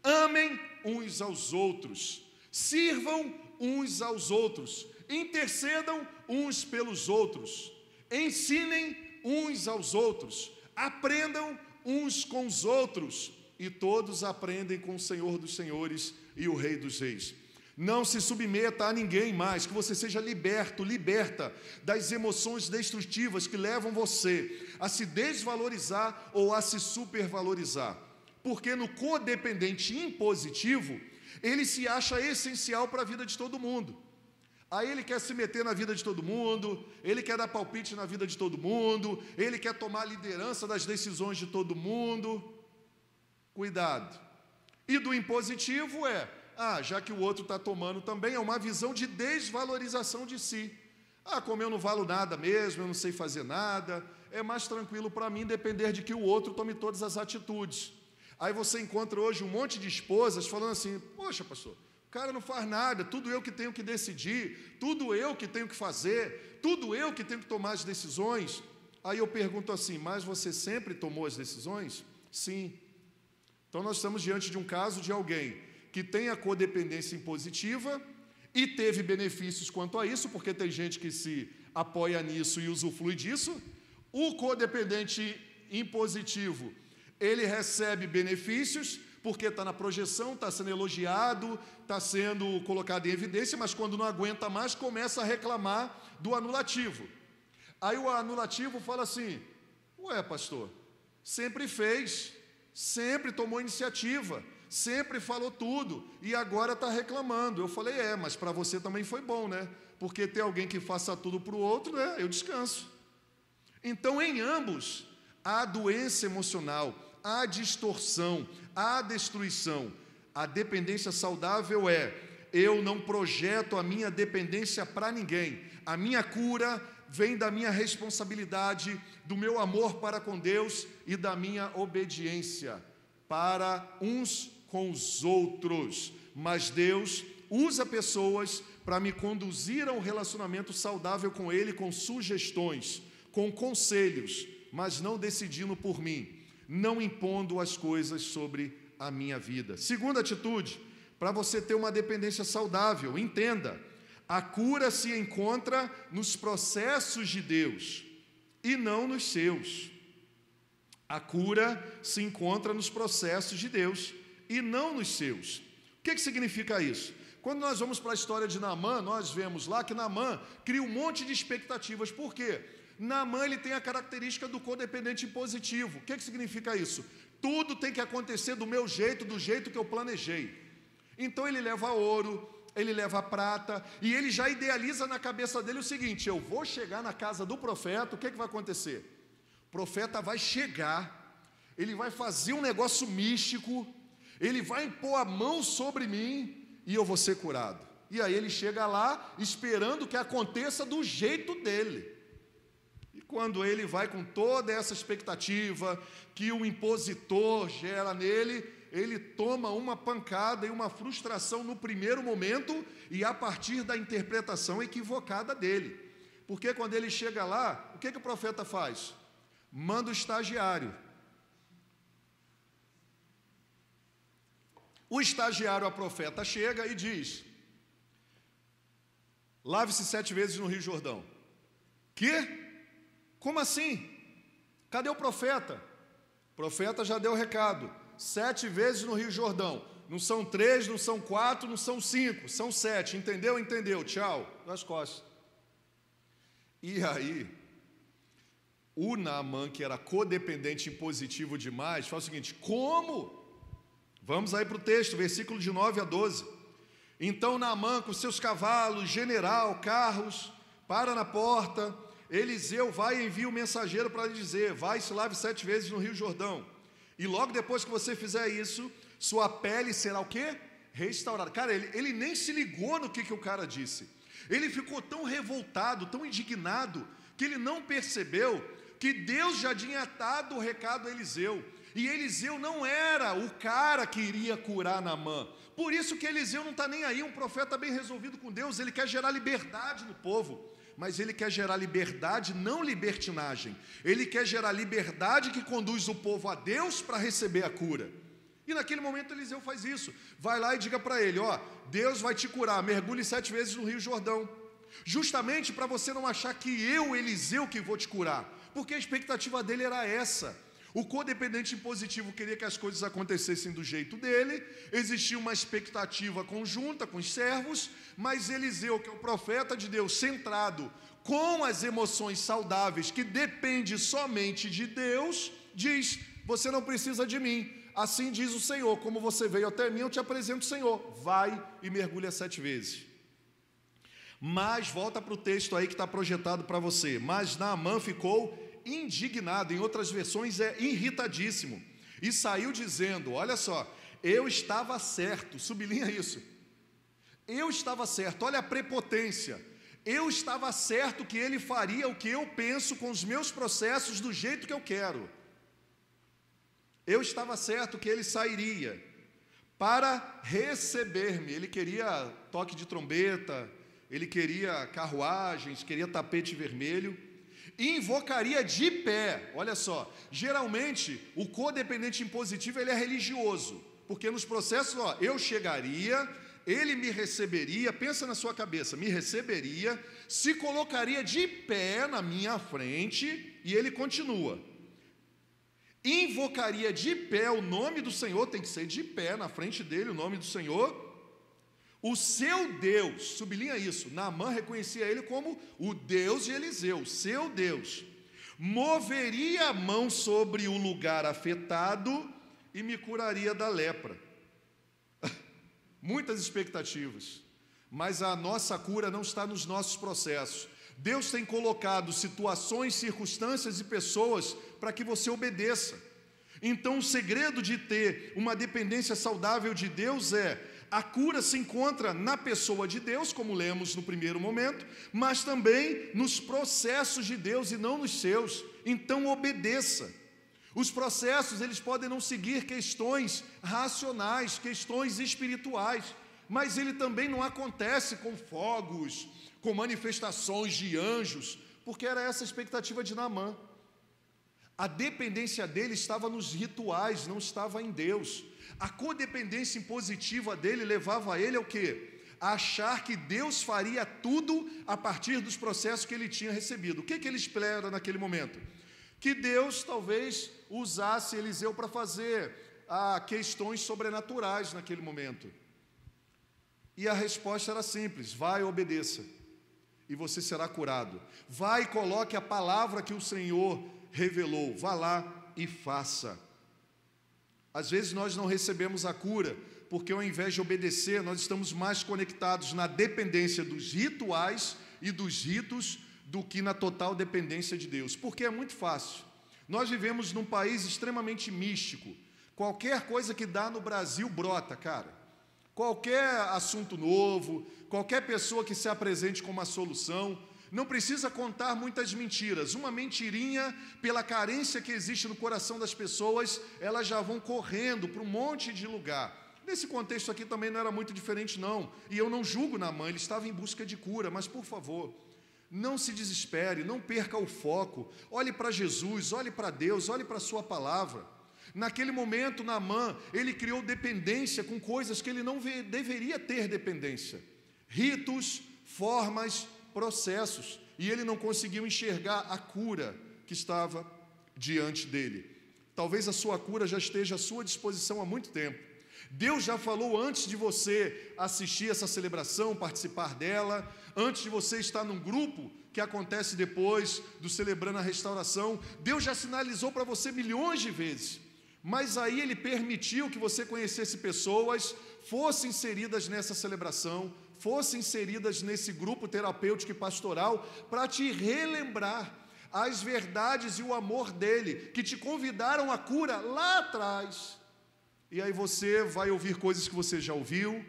Amem uns aos outros. Sirvam uns aos outros. Intercedam uns pelos outros. Ensinem uns aos outros. Aprendam uns com os outros. E todos aprendem com o Senhor dos Senhores e o Rei dos Reis. Não se submeta a ninguém mais, que você seja liberto, liberta das emoções destrutivas que levam você a se desvalorizar ou a se supervalorizar. Porque no codependente impositivo, ele se acha essencial para a vida de todo mundo. Aí ele quer se meter na vida de todo mundo, ele quer dar palpite na vida de todo mundo, ele quer tomar liderança das decisões de todo mundo. Cuidado. E do impositivo é ah, já que o outro está tomando também, é uma visão de desvalorização de si. Ah, como eu não valo nada mesmo, eu não sei fazer nada, é mais tranquilo para mim depender de que o outro tome todas as atitudes. Aí você encontra hoje um monte de esposas falando assim: Poxa, pastor, o cara não faz nada, tudo eu que tenho que decidir, tudo eu que tenho que fazer, tudo eu que tenho que tomar as decisões. Aí eu pergunto assim: Mas você sempre tomou as decisões? Sim. Então nós estamos diante de um caso de alguém que tem a codependência impositiva e teve benefícios quanto a isso, porque tem gente que se apoia nisso e usufrui disso. O codependente impositivo, ele recebe benefícios porque está na projeção, está sendo elogiado, está sendo colocado em evidência, mas quando não aguenta mais, começa a reclamar do anulativo. Aí o anulativo fala assim: Ué, pastor, sempre fez, sempre tomou iniciativa, sempre falou tudo e agora está reclamando. Eu falei, é, mas para você também foi bom, né? Porque ter alguém que faça tudo para o outro, né? Eu descanso. Então, em ambos, há doença emocional, há distorção, há destruição. A dependência saudável é: eu não projeto a minha dependência para ninguém. A minha cura vem da minha responsabilidade, do meu amor para com Deus e da minha obediência para uns com os outros, mas Deus usa pessoas para me conduzir a um relacionamento saudável com Ele, com sugestões, com conselhos, mas não decidindo por mim, não impondo as coisas sobre a minha vida. Segunda atitude, para você ter uma dependência saudável, entenda, a cura se encontra nos processos de Deus e não nos seus. A cura se encontra nos processos de Deus e não nos seus. O que, que significa isso? Quando nós vamos para a história de Naamã, nós vemos lá que Naamã cria um monte de expectativas. Por quê? Naamã ele tem a característica do codependente positivo. O que, que significa isso? Tudo tem que acontecer do meu jeito, do jeito que eu planejei. Então ele leva ouro, ele leva prata, e ele já idealiza na cabeça dele o seguinte: eu vou chegar na casa do profeta, o que, que vai acontecer? O profeta vai chegar, ele vai fazer um negócio místico, ele vai impor a mão sobre mim e eu vou ser curado. E aí ele chega lá esperando que aconteça do jeito dele. E quando ele vai com toda essa expectativa que o impositor gera nele, ele toma uma pancada e uma frustração no primeiro momento e a partir da interpretação equivocada dele. Porque quando ele chega lá, o que, que o profeta faz? Manda o estagiário O estagiário, a profeta, chega e diz: Lave-se sete vezes no Rio Jordão. Que? Como assim? Cadê o profeta? O profeta já deu o recado. Sete vezes no Rio Jordão. Não são três, não são quatro, não são cinco, são sete. Entendeu? Entendeu. Tchau. Das costas. E aí, o Naaman, que era codependente impositivo demais, fala o seguinte: como? Vamos aí para o texto, versículo de 9 a 12. Então Naamã, com seus cavalos, general, carros, para na porta. Eliseu vai e envia o mensageiro para lhe dizer: Vai e se lave sete vezes no Rio Jordão. E logo depois que você fizer isso, sua pele será o quê? Restaurada. Cara, ele, ele nem se ligou no que, que o cara disse. Ele ficou tão revoltado, tão indignado, que ele não percebeu que Deus já tinha dado o recado a Eliseu. E Eliseu não era o cara que iria curar Naamã. Por isso que Eliseu não está nem aí, um profeta bem resolvido com Deus, ele quer gerar liberdade no povo. Mas ele quer gerar liberdade, não libertinagem. Ele quer gerar liberdade que conduz o povo a Deus para receber a cura. E naquele momento Eliseu faz isso. Vai lá e diga para ele: Ó, Deus vai te curar, mergulhe sete vezes no Rio Jordão. Justamente para você não achar que eu, Eliseu, que vou te curar. Porque a expectativa dele era essa o codependente impositivo queria que as coisas acontecessem do jeito dele, existia uma expectativa conjunta com os servos, mas Eliseu, que é o profeta de Deus, centrado com as emoções saudáveis, que depende somente de Deus, diz: Você não precisa de mim. Assim diz o Senhor: Como você veio até mim, eu te apresento o Senhor. Vai e mergulha sete vezes. Mas volta para o texto aí que está projetado para você. Mas Naamã ficou indignado, em outras versões é irritadíssimo, e saiu dizendo: Olha só, eu estava certo, sublinha isso. Eu estava certo, olha a prepotência. Eu estava certo que ele faria o que eu penso com os meus processos do jeito que eu quero. Eu estava certo que ele sairia para receber-me. Ele queria toque de trombeta, ele queria carruagens, queria tapete vermelho invocaria de pé. Olha só, geralmente o codependente impositivo ele é religioso, porque nos processos, ó, eu chegaria, ele me receberia, pensa na sua cabeça, me receberia, se colocaria de pé na minha frente e ele continua. Invocaria de pé o nome do Senhor, tem que ser de pé na frente dele o nome do Senhor o seu Deus, sublinha isso, Naamã reconhecia ele como o Deus de Eliseu, seu Deus, moveria a mão sobre o lugar afetado e me curaria da lepra. Muitas expectativas, mas a nossa cura não está nos nossos processos. Deus tem colocado situações, circunstâncias e pessoas para que você obedeça. Então, o segredo de ter uma dependência saudável de Deus é a cura se encontra na pessoa de Deus, como lemos no primeiro momento, mas também nos processos de Deus e não nos seus. Então obedeça. Os processos, eles podem não seguir questões racionais, questões espirituais, mas ele também não acontece com fogos, com manifestações de anjos, porque era essa a expectativa de Naamã. A dependência dele estava nos rituais, não estava em Deus. A codependência impositiva dele levava ele ao quê? A achar que Deus faria tudo a partir dos processos que ele tinha recebido. O que, que ele espera naquele momento? Que Deus talvez usasse Eliseu para fazer ah, questões sobrenaturais naquele momento. E a resposta era simples: vai e obedeça, e você será curado. Vai e coloque a palavra que o Senhor revelou, vá lá e faça. Às vezes nós não recebemos a cura, porque ao invés de obedecer, nós estamos mais conectados na dependência dos rituais e dos ritos do que na total dependência de Deus. Porque é muito fácil. Nós vivemos num país extremamente místico. Qualquer coisa que dá no Brasil brota, cara. Qualquer assunto novo, qualquer pessoa que se apresente com uma solução, não precisa contar muitas mentiras. Uma mentirinha, pela carência que existe no coração das pessoas, elas já vão correndo para um monte de lugar. Nesse contexto aqui também não era muito diferente, não. E eu não julgo na mãe, ele estava em busca de cura, mas por favor, não se desespere, não perca o foco. Olhe para Jesus, olhe para Deus, olhe para a Sua palavra. Naquele momento, Naamã, ele criou dependência com coisas que ele não deveria ter dependência. Ritos, formas, processos, e ele não conseguiu enxergar a cura que estava diante dele. Talvez a sua cura já esteja à sua disposição há muito tempo. Deus já falou antes de você assistir essa celebração, participar dela, antes de você estar num grupo que acontece depois do celebrando a restauração. Deus já sinalizou para você milhões de vezes. Mas aí ele permitiu que você conhecesse pessoas, fossem inseridas nessa celebração, fossem inseridas nesse grupo terapêutico e pastoral para te relembrar as verdades e o amor dele, que te convidaram à cura lá atrás. E aí você vai ouvir coisas que você já ouviu,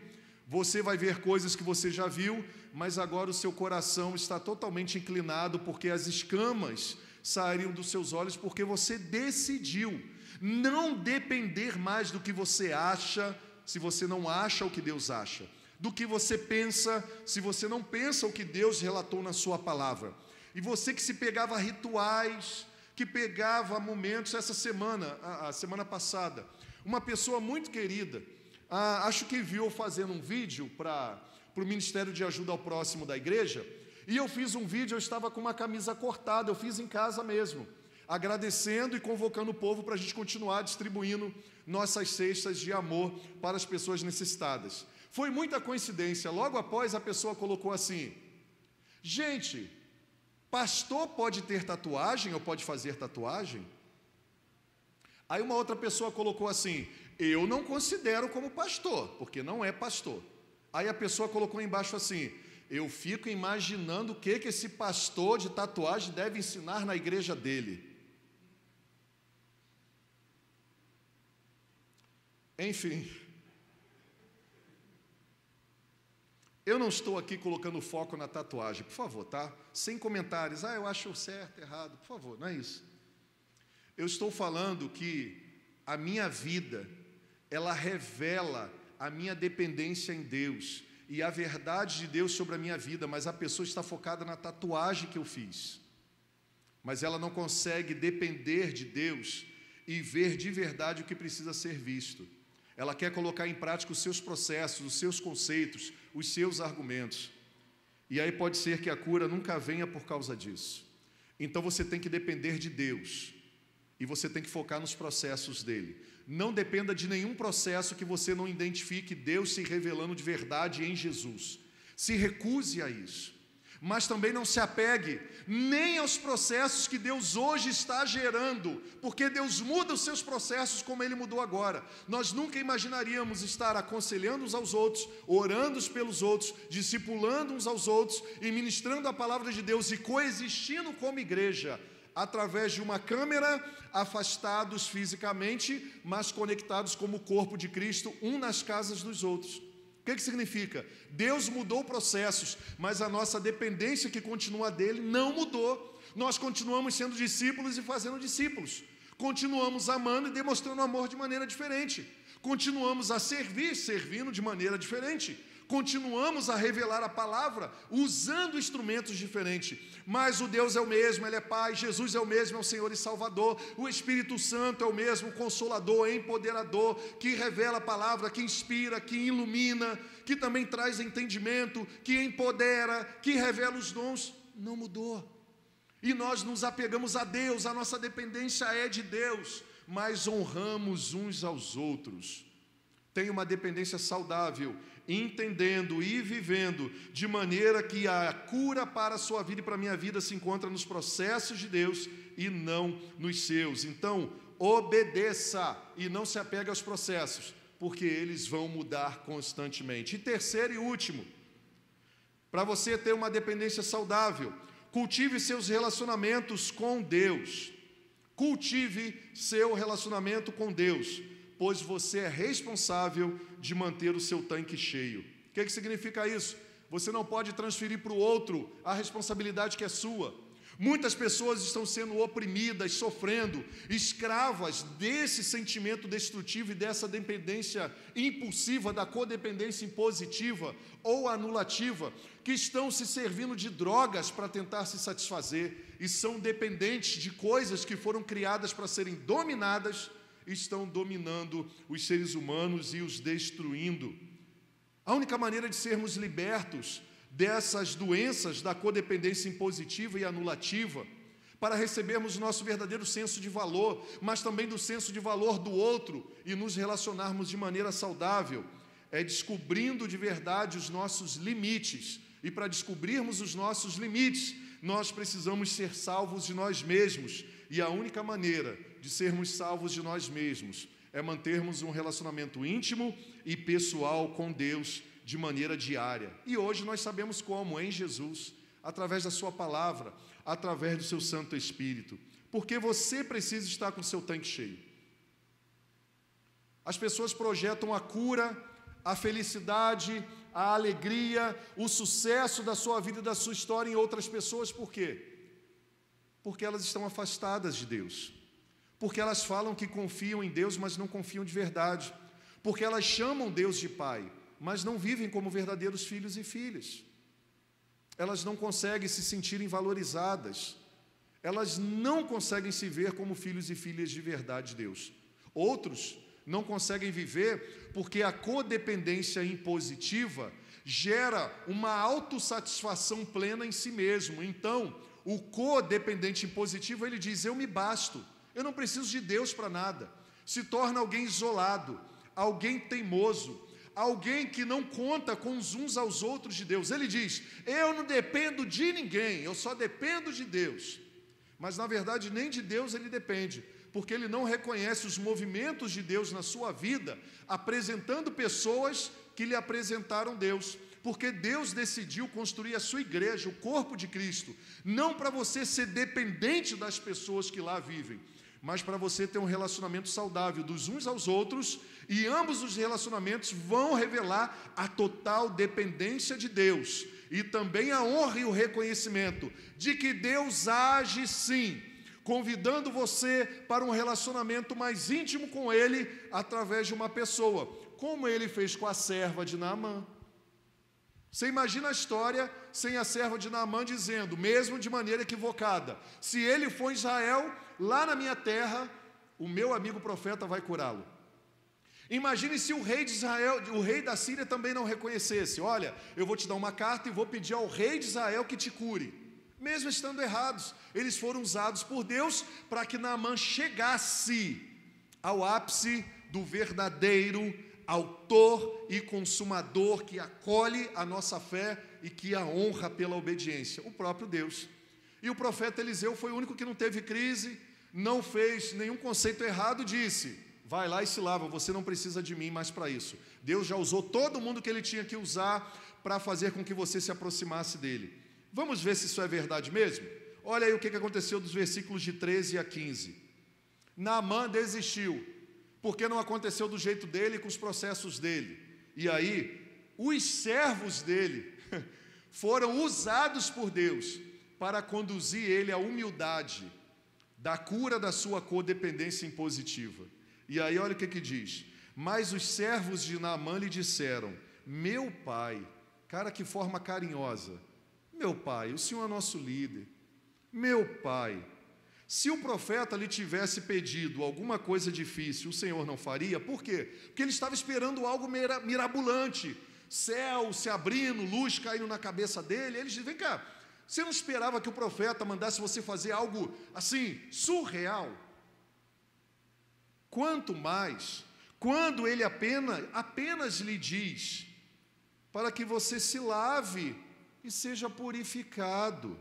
você vai ver coisas que você já viu, mas agora o seu coração está totalmente inclinado porque as escamas saíram dos seus olhos porque você decidiu não depender mais do que você acha, se você não acha o que Deus acha, do que você pensa, se você não pensa o que Deus relatou na sua palavra. E você que se pegava a rituais, que pegava momentos, essa semana, a, a semana passada, uma pessoa muito querida, ah, acho que viu fazendo um vídeo para o Ministério de Ajuda ao Próximo da igreja, e eu fiz um vídeo, eu estava com uma camisa cortada, eu fiz em casa mesmo, agradecendo e convocando o povo para a gente continuar distribuindo nossas cestas de amor para as pessoas necessitadas. Foi muita coincidência, logo após a pessoa colocou assim: Gente, Pastor pode ter tatuagem ou pode fazer tatuagem? Aí uma outra pessoa colocou assim: Eu não considero como pastor, porque não é pastor. Aí a pessoa colocou embaixo assim: Eu fico imaginando o que, que esse pastor de tatuagem deve ensinar na igreja dele. Enfim, Eu não estou aqui colocando foco na tatuagem, por favor, tá? Sem comentários. Ah, eu acho certo, errado, por favor, não é isso. Eu estou falando que a minha vida, ela revela a minha dependência em Deus e a verdade de Deus sobre a minha vida, mas a pessoa está focada na tatuagem que eu fiz. Mas ela não consegue depender de Deus e ver de verdade o que precisa ser visto. Ela quer colocar em prática os seus processos, os seus conceitos, os seus argumentos. E aí pode ser que a cura nunca venha por causa disso. Então você tem que depender de Deus. E você tem que focar nos processos dele. Não dependa de nenhum processo que você não identifique Deus se revelando de verdade em Jesus. Se recuse a isso mas também não se apegue nem aos processos que Deus hoje está gerando, porque Deus muda os seus processos como Ele mudou agora. Nós nunca imaginaríamos estar aconselhando uns aos outros, orando pelos outros, discipulando uns aos outros e ministrando a palavra de Deus e coexistindo como igreja, através de uma câmera, afastados fisicamente, mas conectados como corpo de Cristo, um nas casas dos outros. Que, que significa? Deus mudou processos, mas a nossa dependência que continua dele não mudou. Nós continuamos sendo discípulos e fazendo discípulos. Continuamos amando e demonstrando amor de maneira diferente. Continuamos a servir, servindo de maneira diferente continuamos a revelar a palavra usando instrumentos diferentes, mas o Deus é o mesmo, Ele é Pai, Jesus é o mesmo, é o Senhor e Salvador, o Espírito Santo é o mesmo, consolador, empoderador, que revela a palavra, que inspira, que ilumina, que também traz entendimento, que empodera, que revela os dons, não mudou. E nós nos apegamos a Deus, a nossa dependência é de Deus, mas honramos uns aos outros. Tem uma dependência saudável entendendo e vivendo de maneira que a cura para a sua vida e para a minha vida se encontra nos processos de Deus e não nos seus. Então, obedeça e não se apegue aos processos, porque eles vão mudar constantemente. E terceiro e último, para você ter uma dependência saudável, cultive seus relacionamentos com Deus. Cultive seu relacionamento com Deus pois você é responsável de manter o seu tanque cheio. O que, que significa isso? Você não pode transferir para o outro a responsabilidade que é sua. Muitas pessoas estão sendo oprimidas, sofrendo, escravas desse sentimento destrutivo e dessa dependência impulsiva, da codependência impositiva ou anulativa, que estão se servindo de drogas para tentar se satisfazer e são dependentes de coisas que foram criadas para serem dominadas estão dominando os seres humanos e os destruindo. A única maneira de sermos libertos dessas doenças da codependência impositiva e anulativa, para recebermos nosso verdadeiro senso de valor, mas também do senso de valor do outro e nos relacionarmos de maneira saudável. É descobrindo de verdade os nossos limites. E para descobrirmos os nossos limites, nós precisamos ser salvos de nós mesmos. E a única maneira de sermos salvos de nós mesmos é mantermos um relacionamento íntimo e pessoal com Deus de maneira diária. E hoje nós sabemos como, em Jesus, através da Sua palavra, através do Seu Santo Espírito, porque você precisa estar com o seu tanque cheio. As pessoas projetam a cura, a felicidade, a alegria, o sucesso da sua vida e da sua história em outras pessoas, por quê? Porque elas estão afastadas de Deus. Porque elas falam que confiam em Deus, mas não confiam de verdade. Porque elas chamam Deus de Pai, mas não vivem como verdadeiros filhos e filhas. Elas não conseguem se sentirem valorizadas. Elas não conseguem se ver como filhos e filhas de verdade de Deus. Outros não conseguem viver porque a codependência impositiva gera uma autossatisfação plena em si mesmo. Então, o codependente impositivo, ele diz: Eu me basto, eu não preciso de Deus para nada. Se torna alguém isolado, alguém teimoso, alguém que não conta com os uns aos outros de Deus. Ele diz: Eu não dependo de ninguém, eu só dependo de Deus. Mas na verdade, nem de Deus ele depende, porque ele não reconhece os movimentos de Deus na sua vida, apresentando pessoas que lhe apresentaram Deus. Porque Deus decidiu construir a sua igreja, o corpo de Cristo, não para você ser dependente das pessoas que lá vivem, mas para você ter um relacionamento saudável dos uns aos outros, e ambos os relacionamentos vão revelar a total dependência de Deus e também a honra e o reconhecimento de que Deus age sim convidando você para um relacionamento mais íntimo com Ele através de uma pessoa, como Ele fez com a serva de Naamã. Você imagina a história sem a serva de Naamã dizendo, mesmo de maneira equivocada: se ele for Israel, lá na minha terra, o meu amigo profeta vai curá-lo. Imagine se o rei de Israel, o rei da Síria também não reconhecesse: olha, eu vou te dar uma carta e vou pedir ao rei de Israel que te cure mesmo estando errados. Eles foram usados por Deus para que Naamã chegasse ao ápice do verdadeiro autor e consumador que acolhe a nossa fé e que a honra pela obediência, o próprio Deus. E o profeta Eliseu foi o único que não teve crise, não fez nenhum conceito errado, disse: Vai lá e se lava, você não precisa de mim mais para isso. Deus já usou todo mundo que ele tinha que usar para fazer com que você se aproximasse dele. Vamos ver se isso é verdade mesmo? Olha aí o que aconteceu dos versículos de 13 a 15. Naamã desistiu, porque não aconteceu do jeito dele com os processos dele. E aí, os servos dele foram usados por Deus para conduzir ele à humildade da cura da sua codependência impositiva. E aí, olha o que, que diz: Mas os servos de Naamã lhe disseram: Meu pai, cara, que forma carinhosa meu pai, o Senhor é nosso líder. Meu pai, se o profeta lhe tivesse pedido alguma coisa difícil, o Senhor não faria? Por quê? Porque ele estava esperando algo mirabolante, céu se abrindo, luz caindo na cabeça dele. Ele disse: Vem cá, você não esperava que o profeta mandasse você fazer algo assim, surreal? Quanto mais, quando ele apenas, apenas lhe diz, para que você se lave e seja purificado.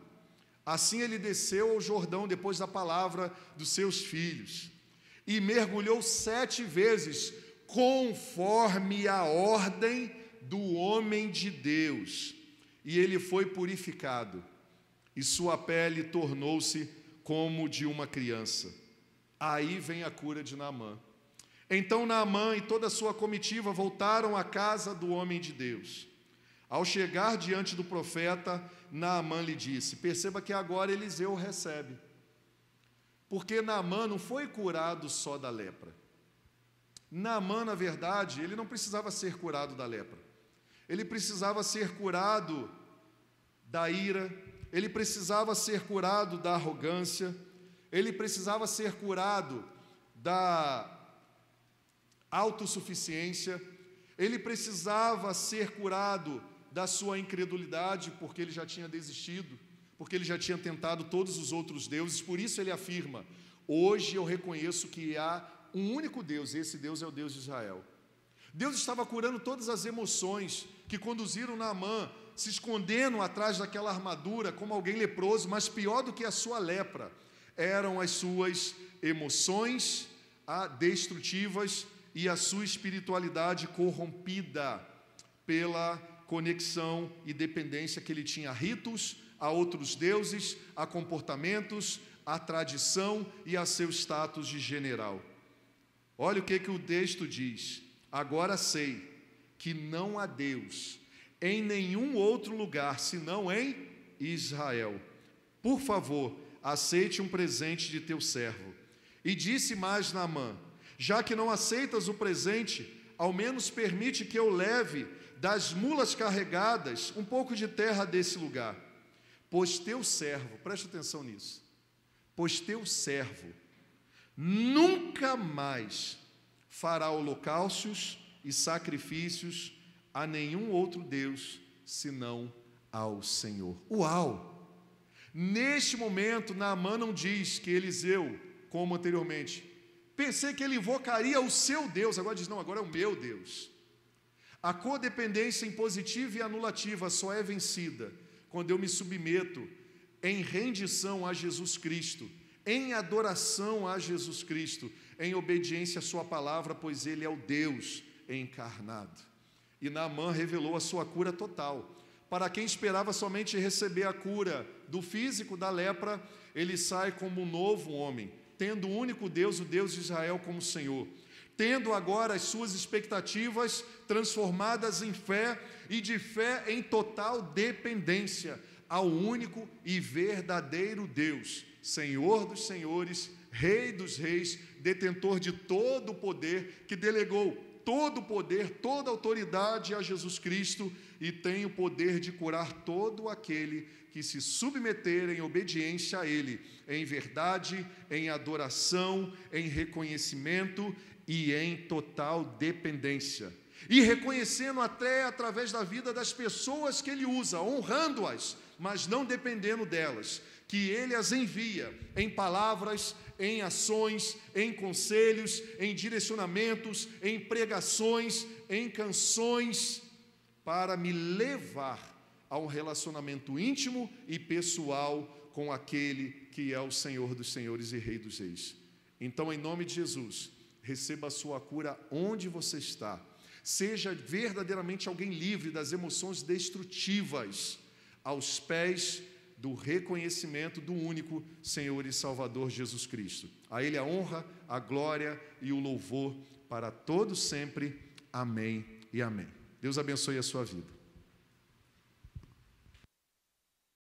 Assim ele desceu ao Jordão depois da palavra dos seus filhos e mergulhou sete vezes, conforme a ordem do homem de Deus, e ele foi purificado, e sua pele tornou-se como de uma criança. Aí vem a cura de Naamã. Então Naamã e toda a sua comitiva voltaram à casa do homem de Deus. Ao chegar diante do profeta, Naamã lhe disse: Perceba que agora Eliseu recebe. Porque Naamã não foi curado só da lepra. Naamã, na verdade, ele não precisava ser curado da lepra. Ele precisava ser curado da ira, ele precisava ser curado da arrogância, ele precisava ser curado da autossuficiência, ele precisava ser curado da sua incredulidade, porque ele já tinha desistido, porque ele já tinha tentado todos os outros deuses, por isso ele afirma: Hoje eu reconheço que há um único Deus, e esse Deus é o Deus de Israel. Deus estava curando todas as emoções que conduziram Naamã, se escondendo atrás daquela armadura como alguém leproso, mas pior do que a sua lepra, eram as suas emoções destrutivas e a sua espiritualidade corrompida pela conexão e dependência que ele tinha a ritos, a outros deuses, a comportamentos, a tradição e a seu status de general. Olha o que, que o texto diz: Agora sei que não há Deus em nenhum outro lugar senão em Israel. Por favor, aceite um presente de teu servo. E disse mais Naamã: Já que não aceitas o presente, ao menos permite que eu leve das mulas carregadas um pouco de terra desse lugar. Pois teu servo, preste atenção nisso, pois teu servo nunca mais fará holocaustos e sacrifícios a nenhum outro Deus senão ao Senhor. Uau! Neste momento, Naamã não diz que Eliseu, como anteriormente, pensei que ele invocaria o seu Deus, agora diz: não, agora é o meu Deus. A codependência impositiva e anulativa só é vencida quando eu me submeto em rendição a Jesus Cristo, em adoração a Jesus Cristo, em obediência à Sua palavra, pois Ele é o Deus encarnado. E Naamã revelou a sua cura total. Para quem esperava somente receber a cura do físico da lepra, ele sai como um novo homem, tendo o único Deus, o Deus de Israel, como Senhor. Tendo agora as suas expectativas transformadas em fé e de fé em total dependência ao único e verdadeiro Deus, Senhor dos senhores, Rei dos reis, detentor de todo o poder, que delegou todo o poder, toda a autoridade a Jesus Cristo e tem o poder de curar todo aquele que se submeter em obediência a Ele, em verdade, em adoração, em reconhecimento e em total dependência e reconhecendo até através da vida das pessoas que ele usa, honrando-as, mas não dependendo delas, que ele as envia em palavras, em ações, em conselhos, em direcionamentos, em pregações, em canções, para me levar a um relacionamento íntimo e pessoal com aquele que é o Senhor dos Senhores e Rei dos Reis. Então, em nome de Jesus, receba a sua cura onde você está Seja verdadeiramente alguém livre das emoções destrutivas, aos pés do reconhecimento do único Senhor e Salvador Jesus Cristo. A Ele a honra, a glória e o louvor para todos sempre. Amém e amém. Deus abençoe a sua vida.